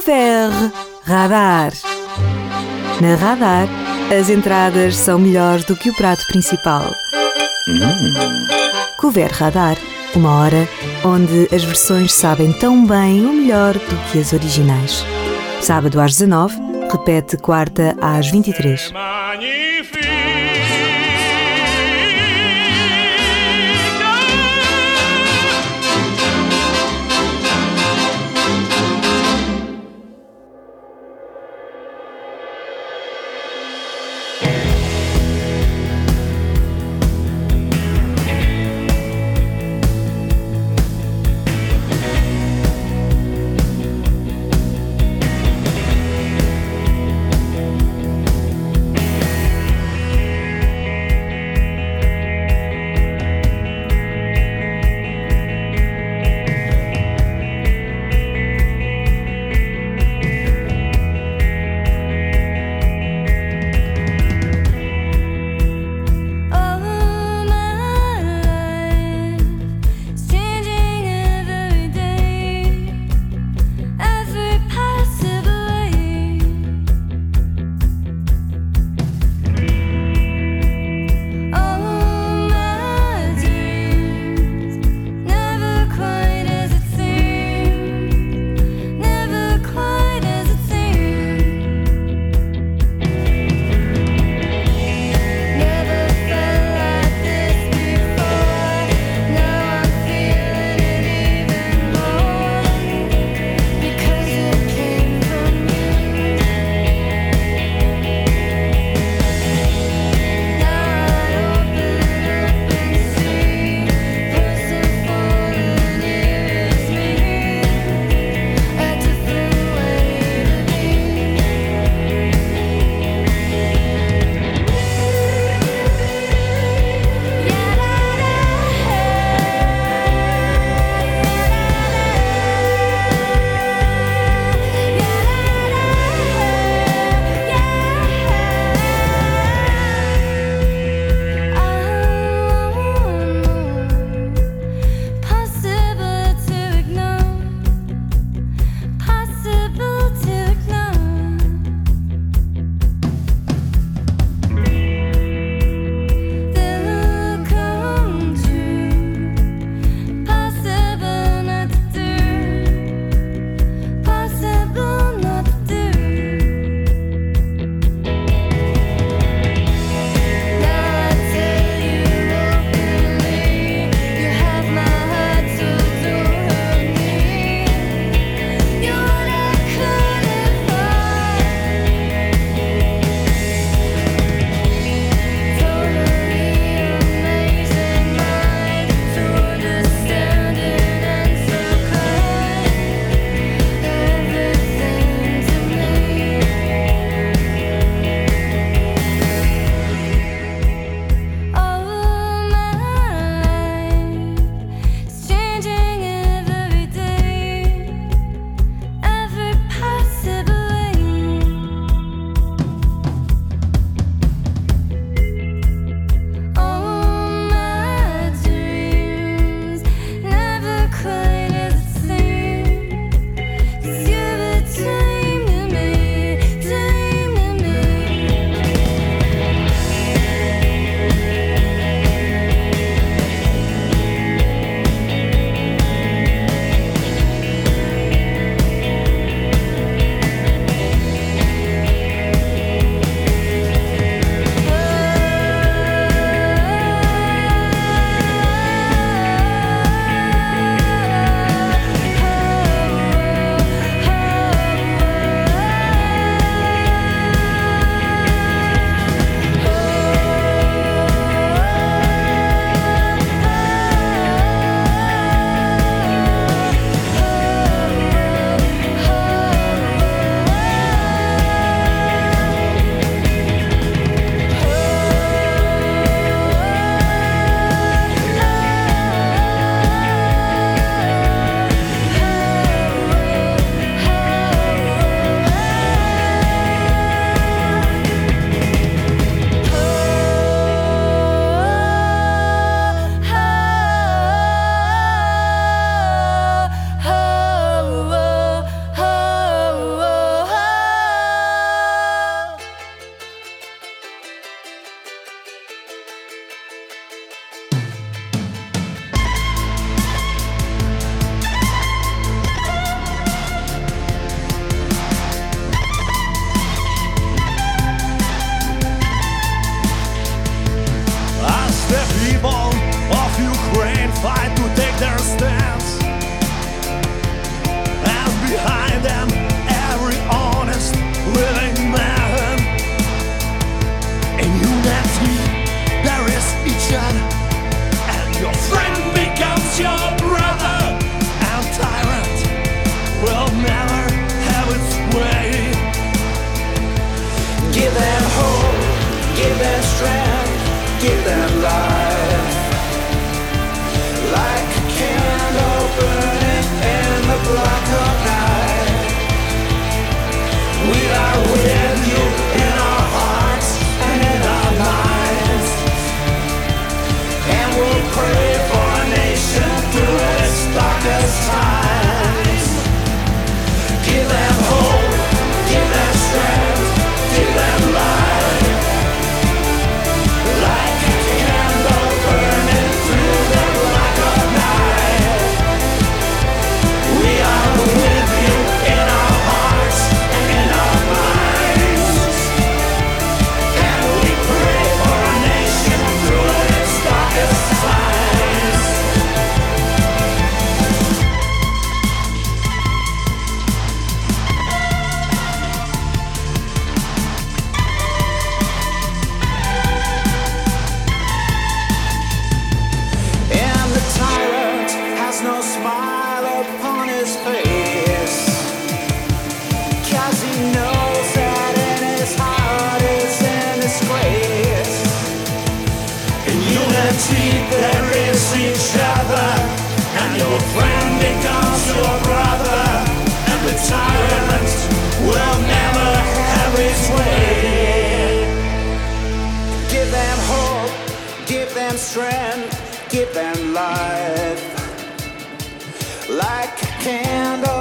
Couvert Radar. Na Radar, as entradas são melhores do que o prato principal. Couvert Radar, uma hora onde as versões sabem tão bem ou melhor do que as originais. Sábado às 19, repete quarta às 23. strength, give them life like a candle.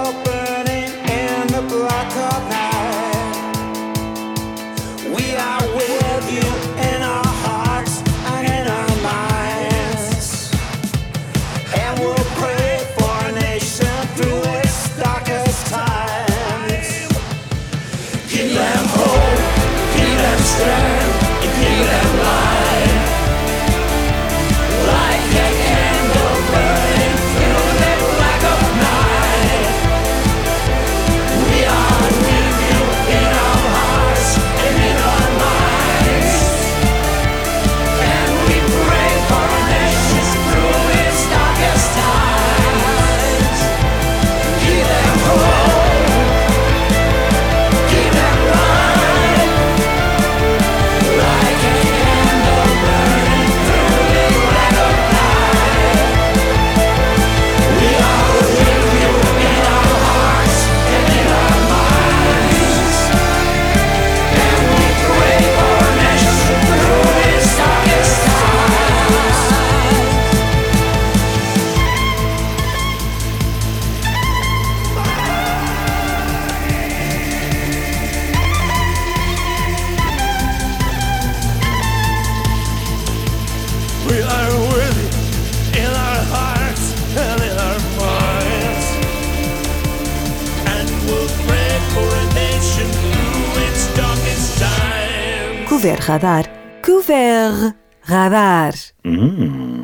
Couvert Radar. Couvert Radar. Hum.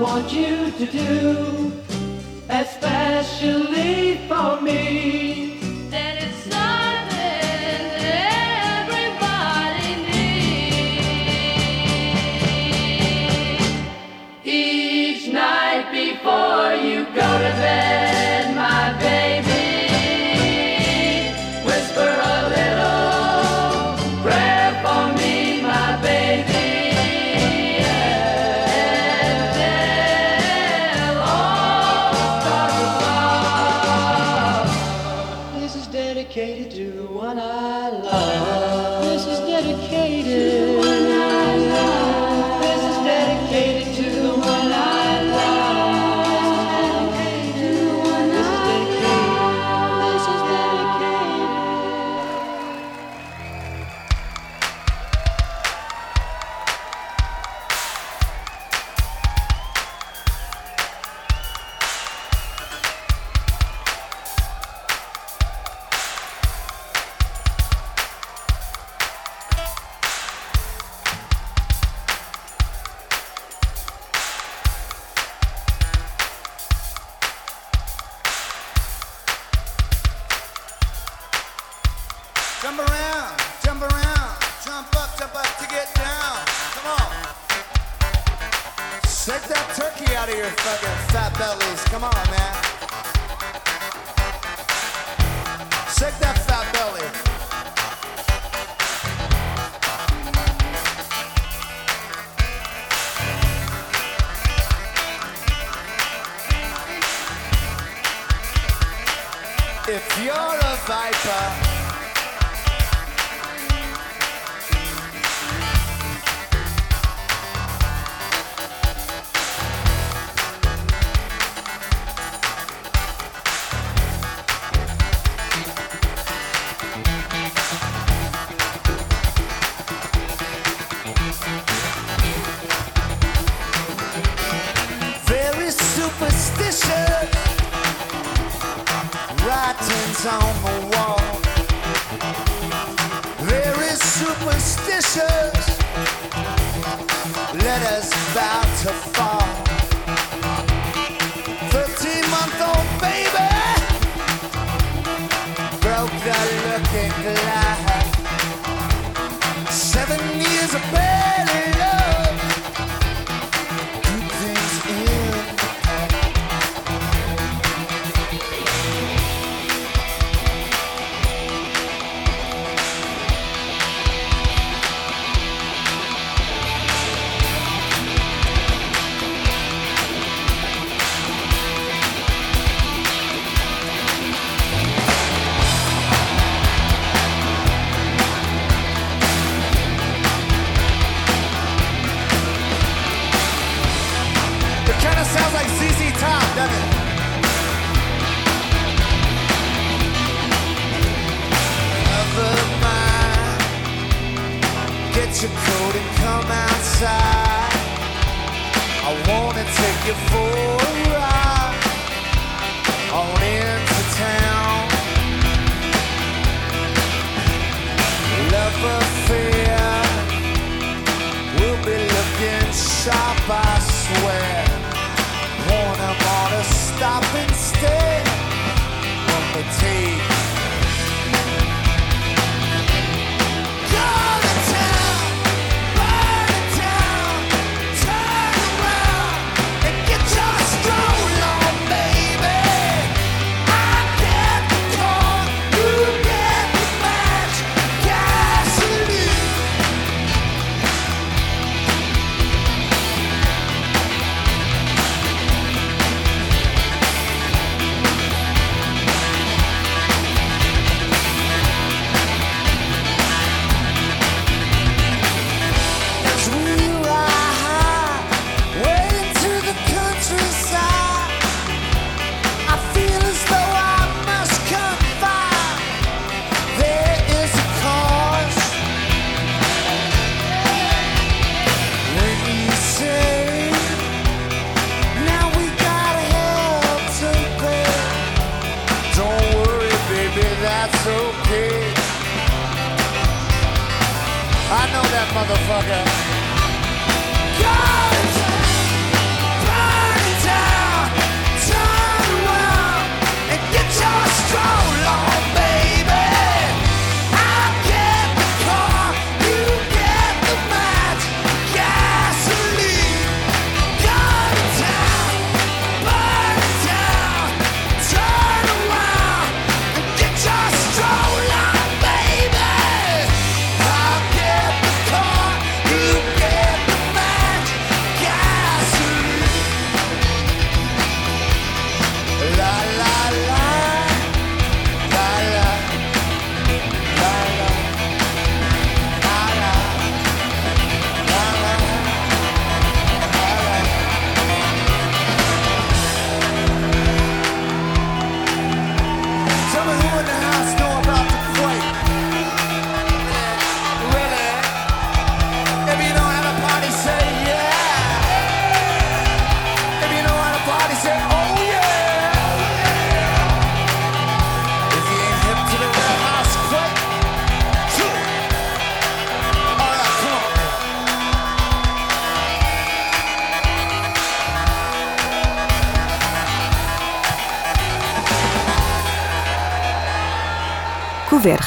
Want you to do, especially for me. Viper.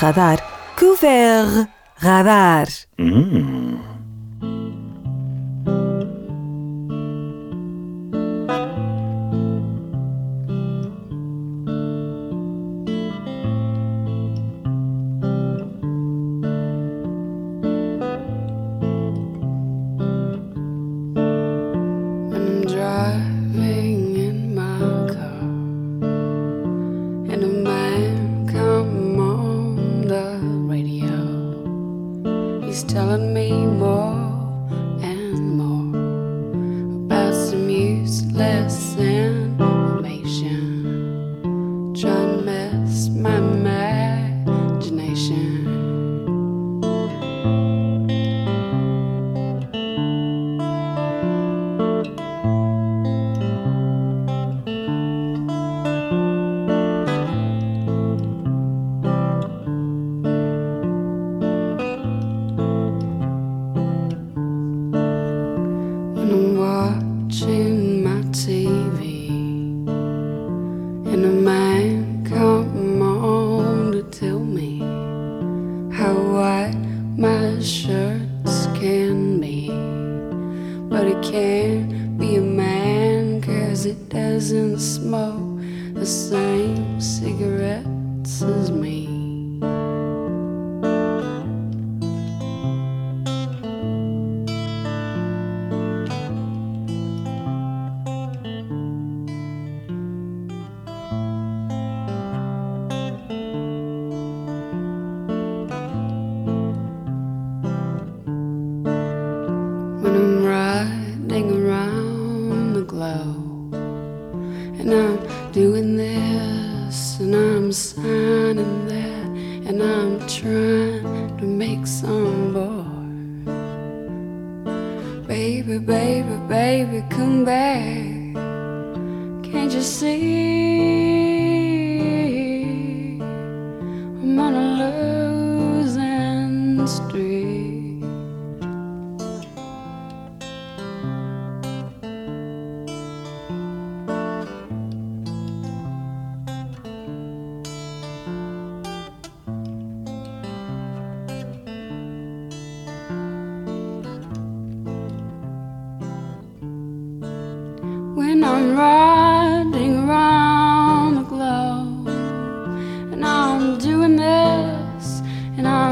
radar. Que radar. Hum.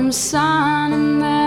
And I'm signing that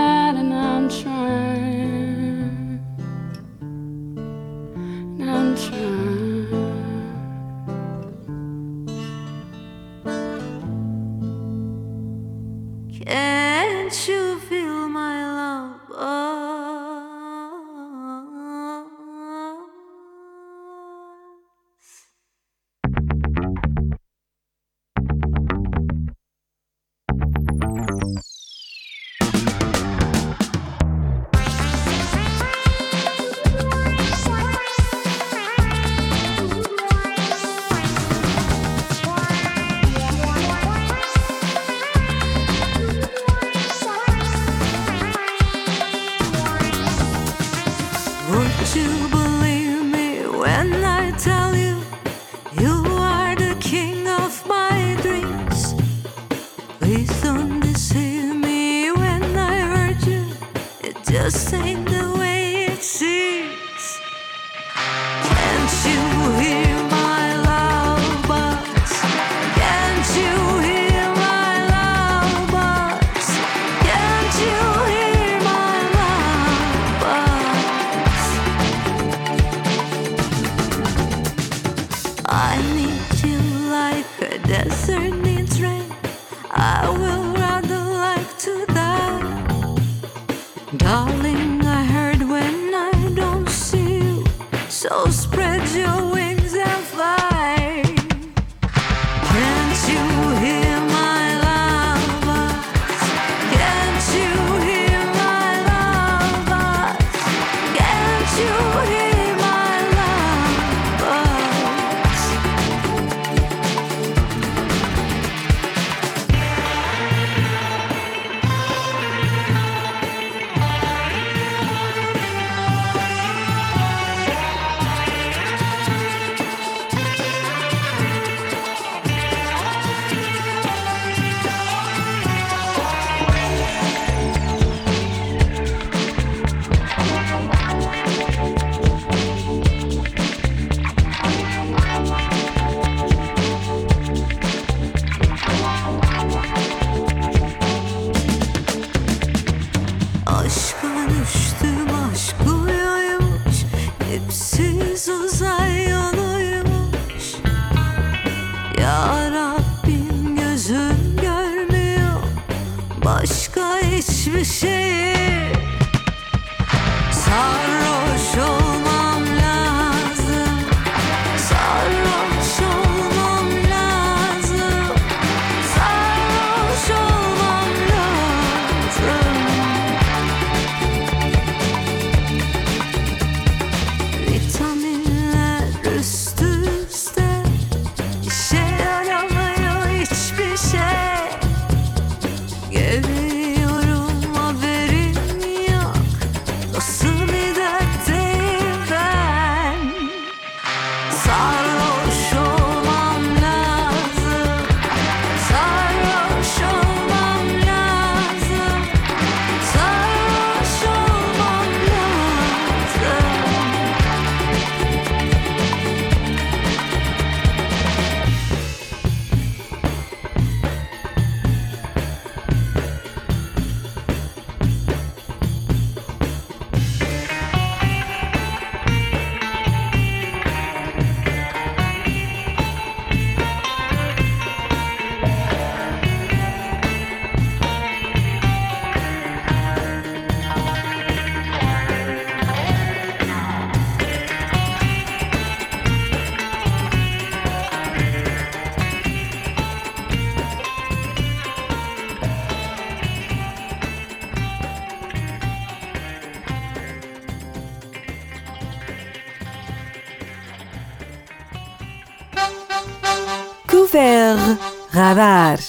Radar.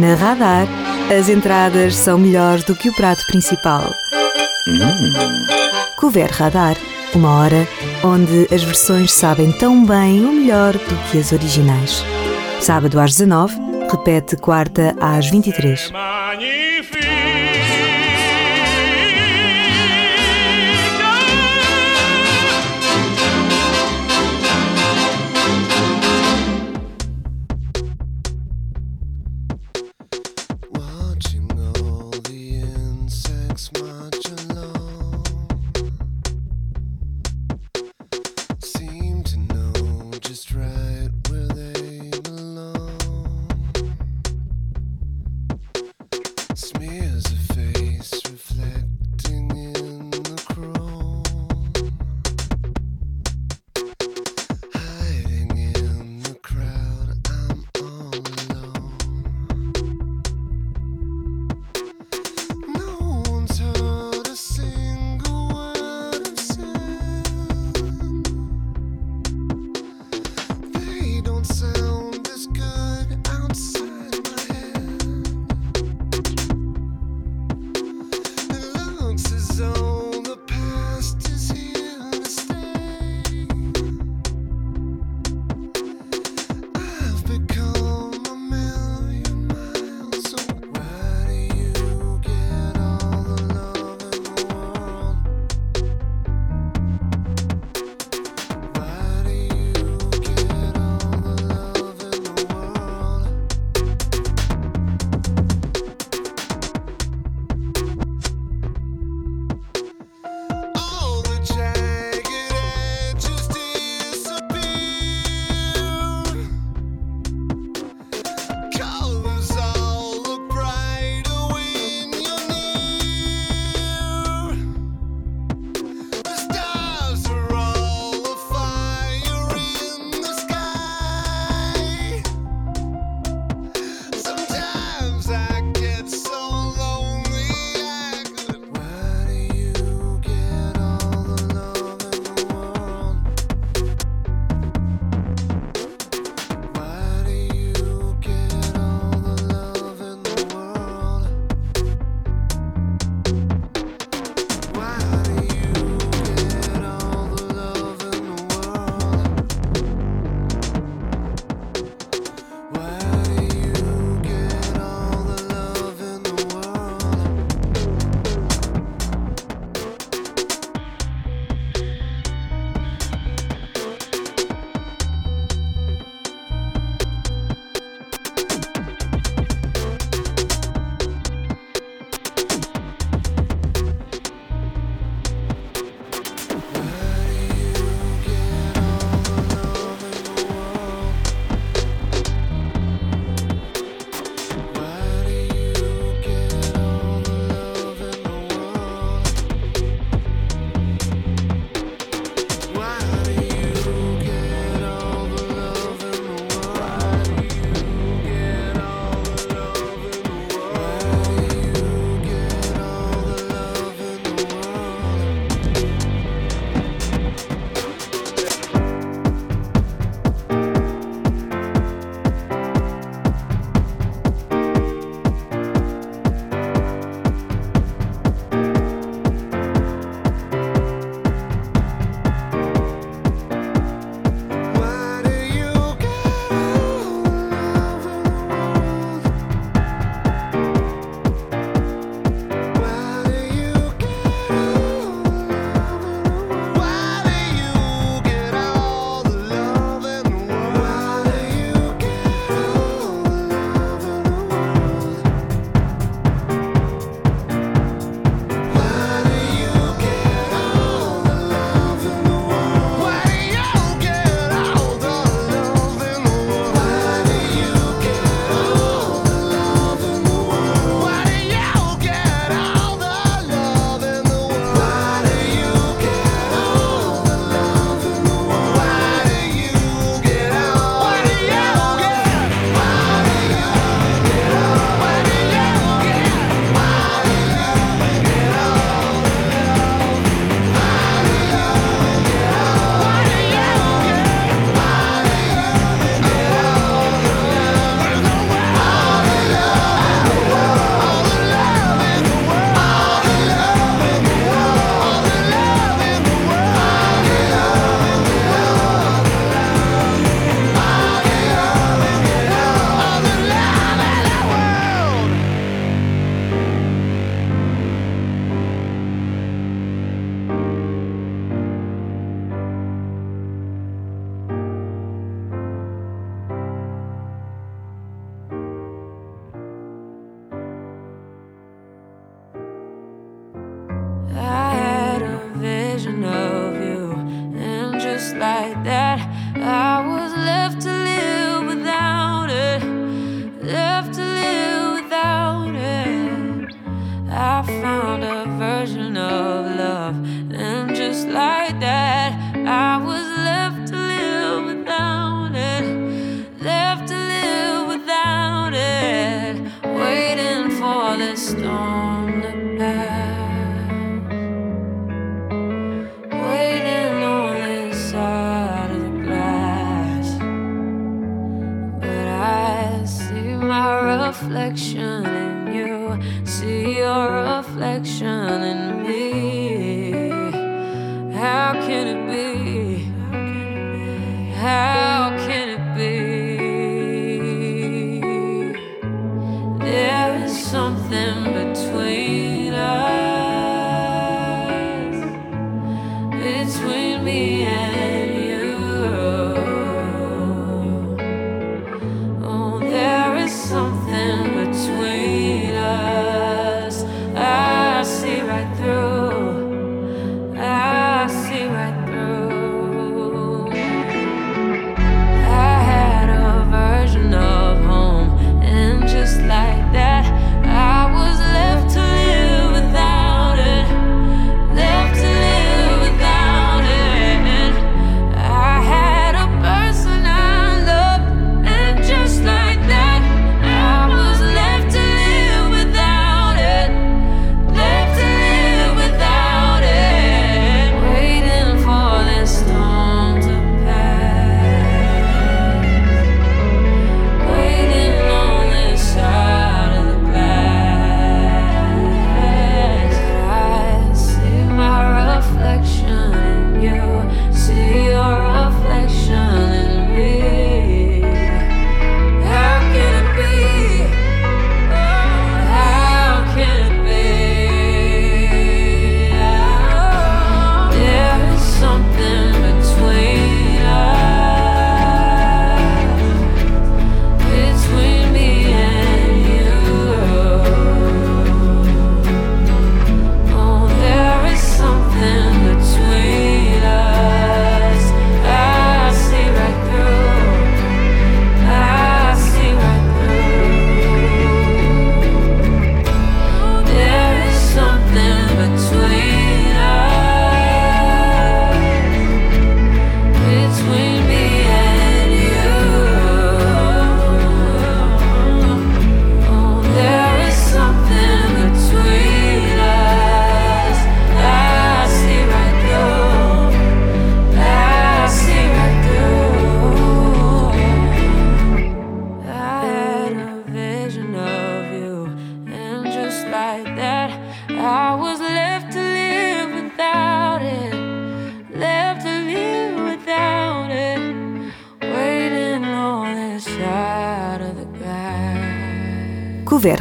Na Radar, as entradas são melhores do que o prato principal. Couvert Radar, uma hora onde as versões sabem tão bem ou melhor do que as originais. Sábado às 19, repete quarta às 23.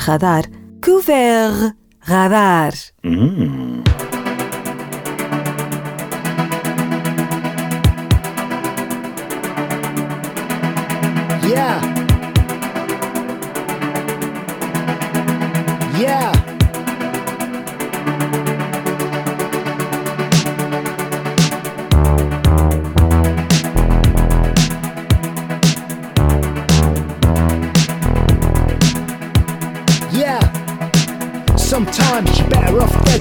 Radar. Couvert Radar. Yeah. Yeah. Yeah.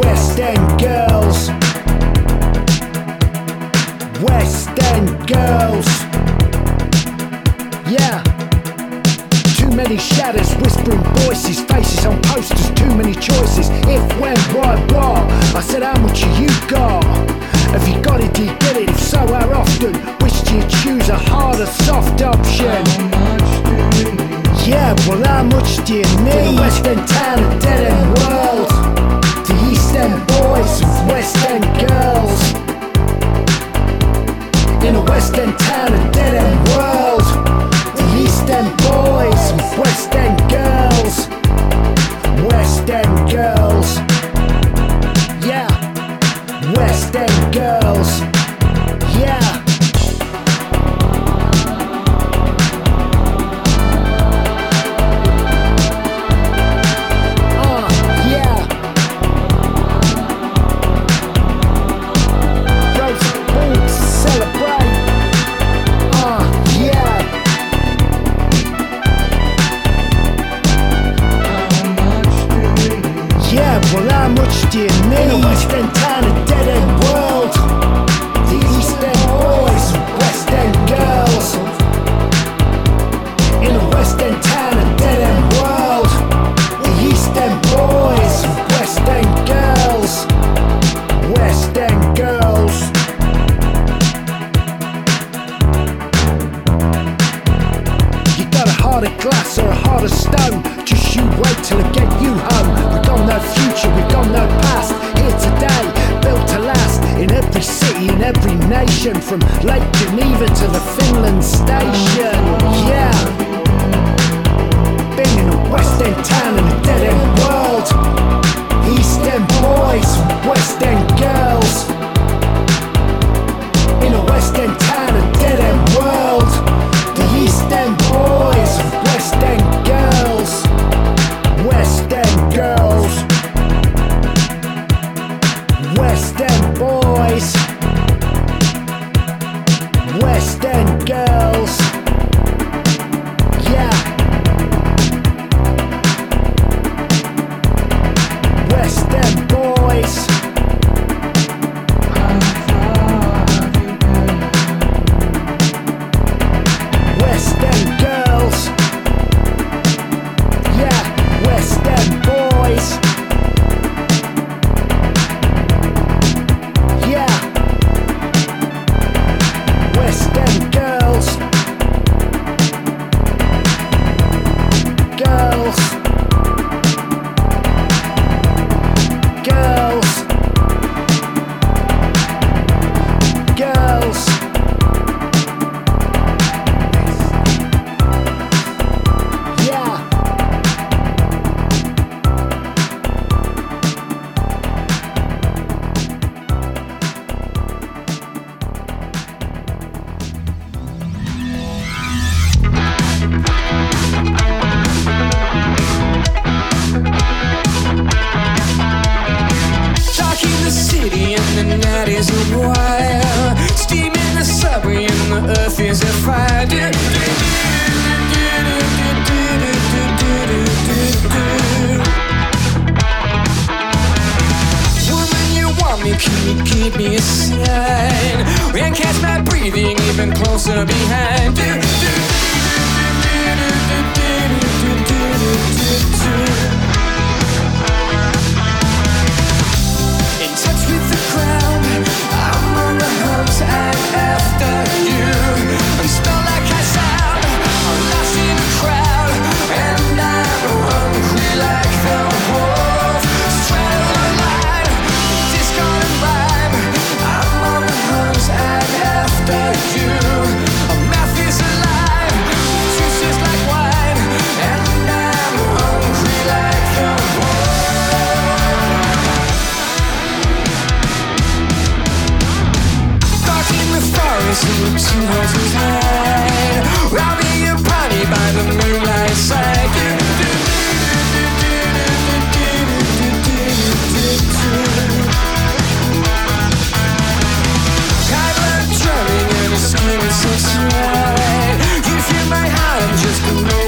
West End girls. West End girls. Yeah. Too many shadows, whispering voices, faces on posters, too many choices. If, when, why, what? I said, how much you got? Have you got it, do you get it? If so, how often? Which do you choose, a hard or soft option? Yeah, well, how much do you need? West End town, a dead end world. End boys West End girls. In a West End town, a dead end world. The East End boys and West End girls. West End girls. Yeah. West End girls. time to she was kind. I'll be your by the moonlight side. I learned and so. You feel my heart, just a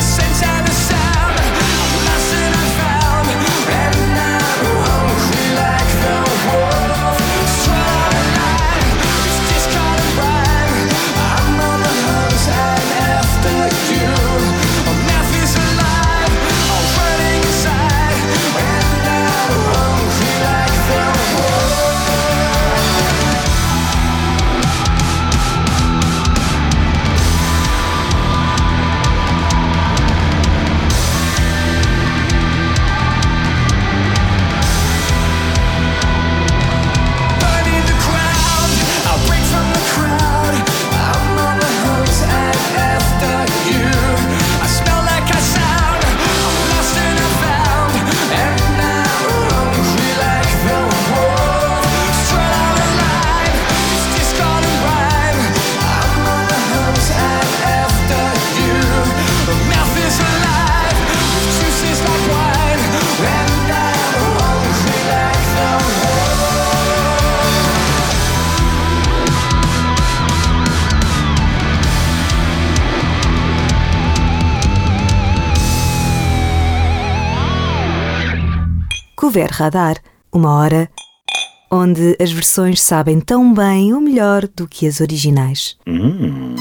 剩下的 houver radar, uma hora onde as versões sabem tão bem ou melhor do que as originais. Hum.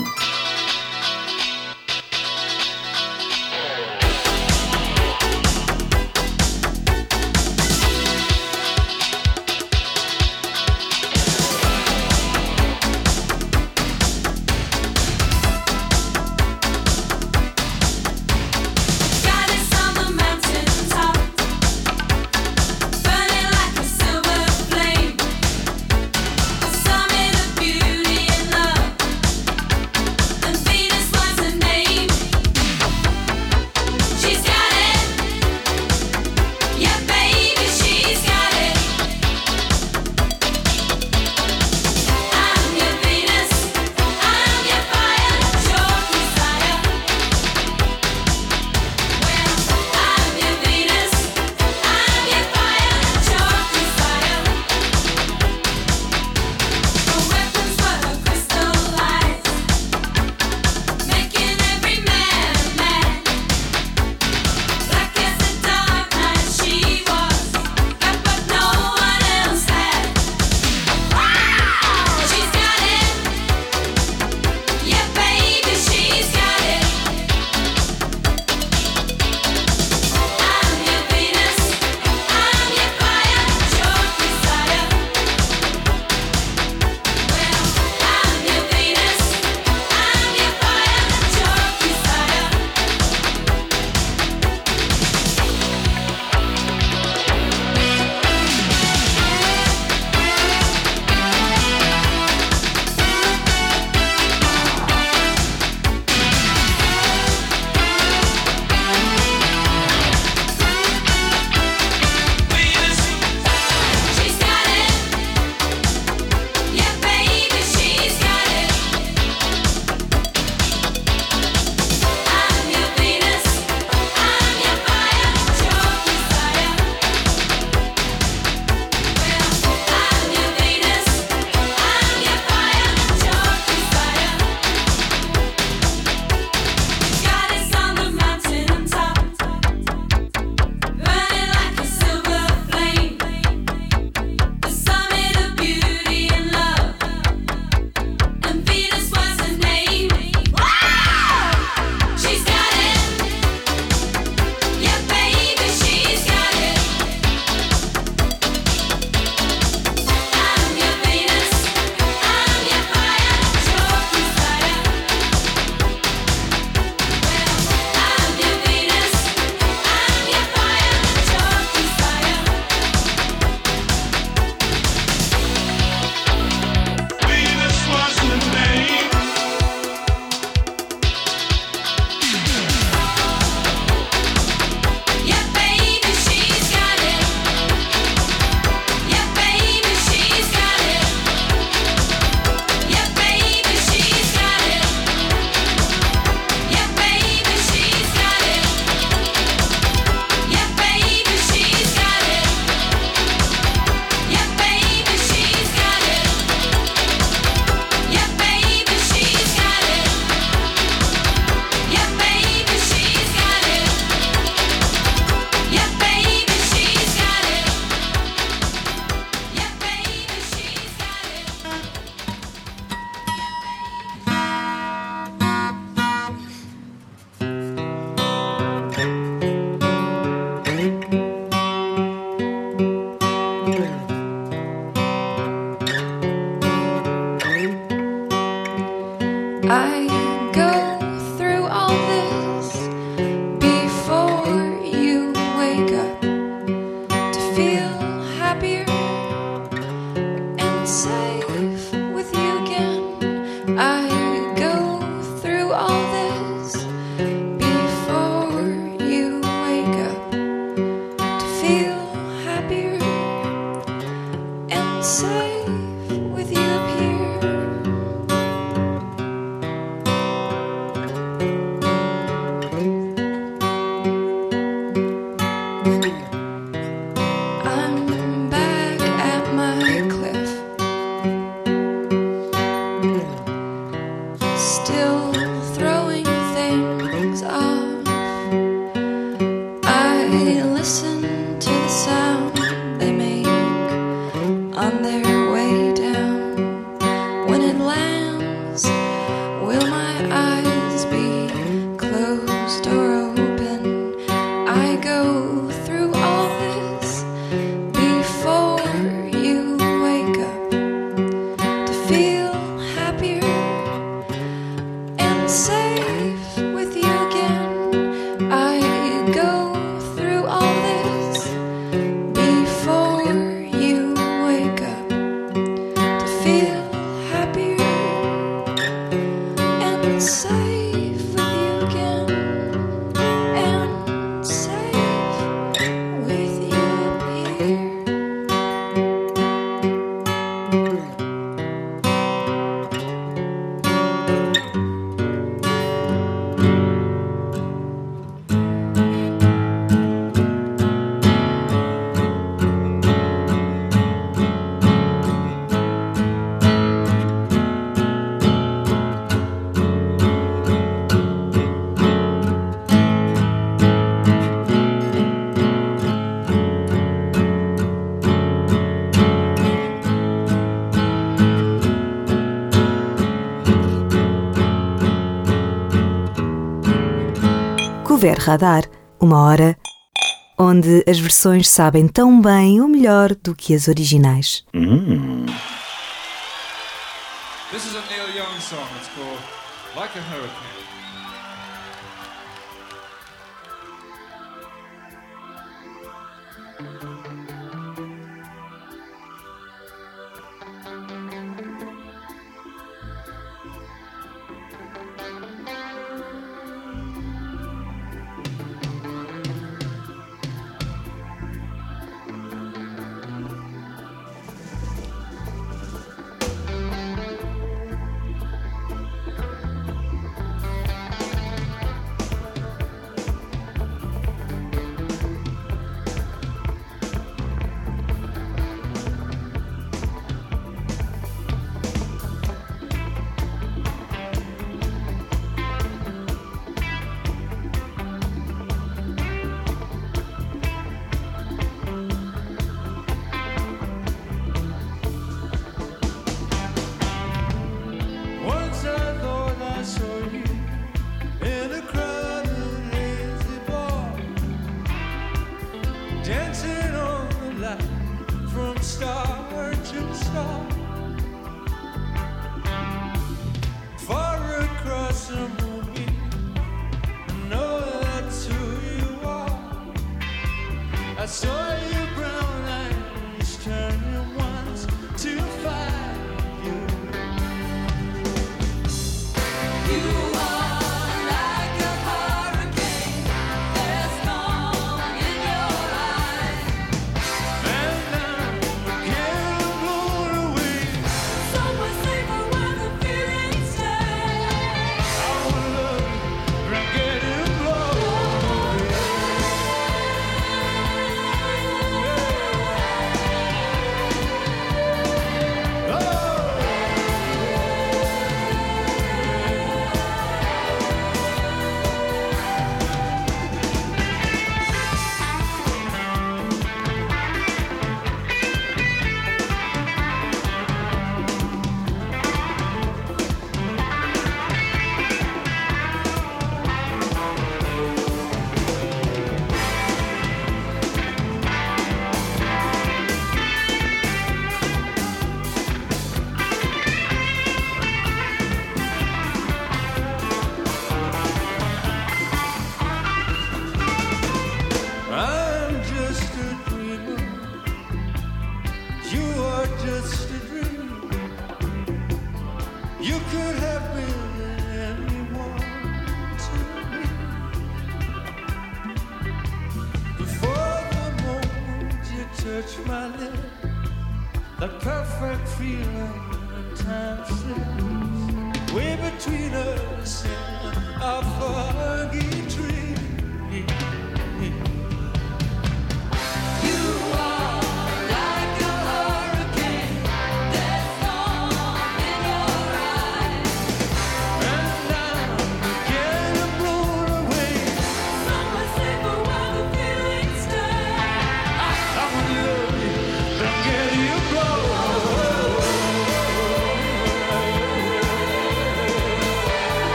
radar, uma hora onde as versões sabem tão bem ou melhor do que as originais. Hum. This is a Neil Young song. It's called Like a Hurricane.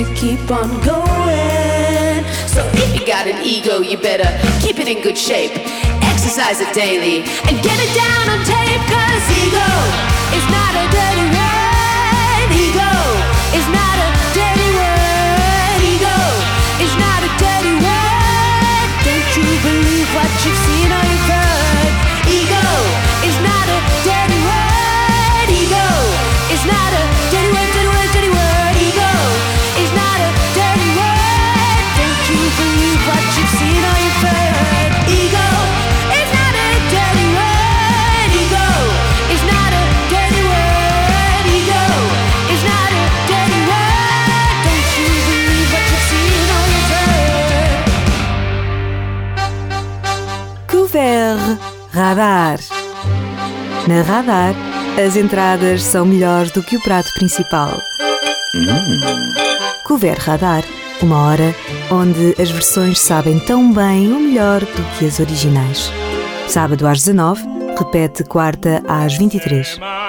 to keep on going. So if you got an ego, you better keep it in good shape. Exercise it daily and get it down on tape. Cause ego is not a dirty word. Ego is not a dirty word. Ego is not a dirty word. Don't you believe what you've seen Radar. Na Radar, as entradas são melhores do que o prato principal. Couvert Radar, uma hora onde as versões sabem tão bem ou melhor do que as originais. Sábado às 19, repete quarta às 23. My